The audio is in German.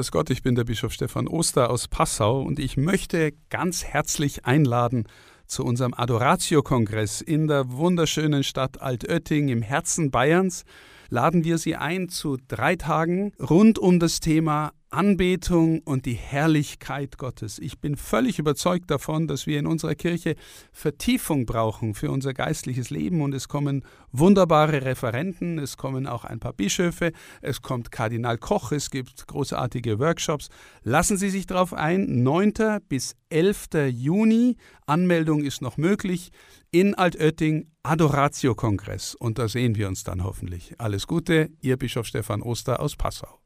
Grüß Gott, ich bin der Bischof Stefan Oster aus Passau und ich möchte ganz herzlich einladen zu unserem Adoratio-Kongress in der wunderschönen Stadt Altötting im Herzen Bayerns. Laden wir Sie ein zu drei Tagen rund um das Thema Anbetung und die Herrlichkeit Gottes. Ich bin völlig überzeugt davon, dass wir in unserer Kirche Vertiefung brauchen für unser geistliches Leben und es kommen wunderbare Referenten, es kommen auch ein paar Bischöfe, es kommt Kardinal Koch, es gibt großartige Workshops. Lassen Sie sich darauf ein, 9. bis 11. Juni, Anmeldung ist noch möglich, in Altötting Adoratio-Kongress und da sehen wir uns dann hoffentlich. Alles Gute, Ihr Bischof Stefan Oster aus Passau.